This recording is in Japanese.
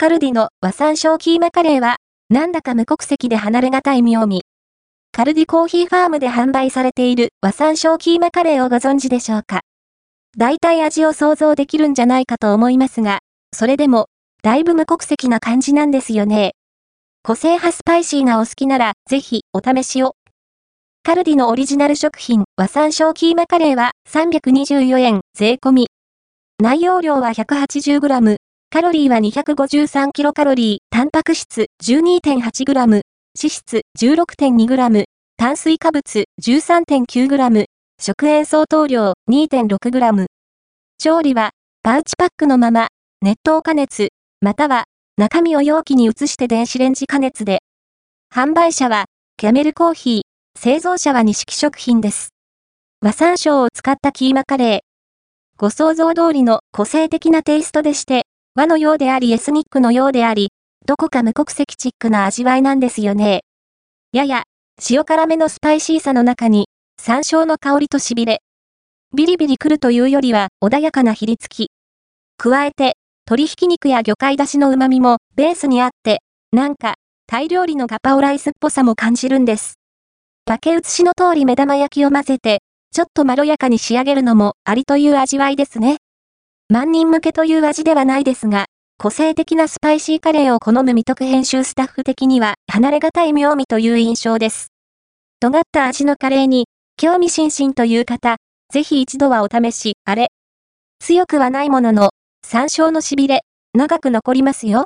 カルディの和山椒キーマカレーは、なんだか無国籍で離れがたい妙味。カルディコーヒーファームで販売されている和山椒キーマカレーをご存知でしょうか大体味を想像できるんじゃないかと思いますが、それでも、だいぶ無国籍な感じなんですよね。個性派スパイシーがお好きなら、ぜひ、お試しを。カルディのオリジナル食品、和山椒キーマカレーは324円、税込み。内容量は 180g、カロリーは 253kcal、タンパク質 12.8g、脂質 16.2g、炭水化物 13.9g、食塩相当量 2.6g。調理は、パウチパックのまま、熱湯加熱、または、中身を容器に移して電子レンジ加熱で。販売者は、キャメルコーヒー、製造者は錦食品です。和山椒を使ったキーマカレー。ご想像通りの個性的なテイストでして、和のようでありエスニックのようであり、どこか無国籍チックな味わいなんですよね。やや、塩辛めのスパイシーさの中に、山椒の香りとしびれ。ビリビリくるというよりは穏やかなひりつき。加えて、鶏ひき肉や魚介だしの旨味もベースにあって、なんか、タイ料理のガパオライスっぽさも感じるんです。竹写しの通り目玉焼きを混ぜて、ちょっとまろやかに仕上げるのもありという味わいですね。万人向けという味ではないですが、個性的なスパイシーカレーを好む未得編集スタッフ的には離れがたい妙味という印象です。尖った味のカレーに興味津々という方、ぜひ一度はお試し、あれ。強くはないものの、山椒のしびれ、長く残りますよ。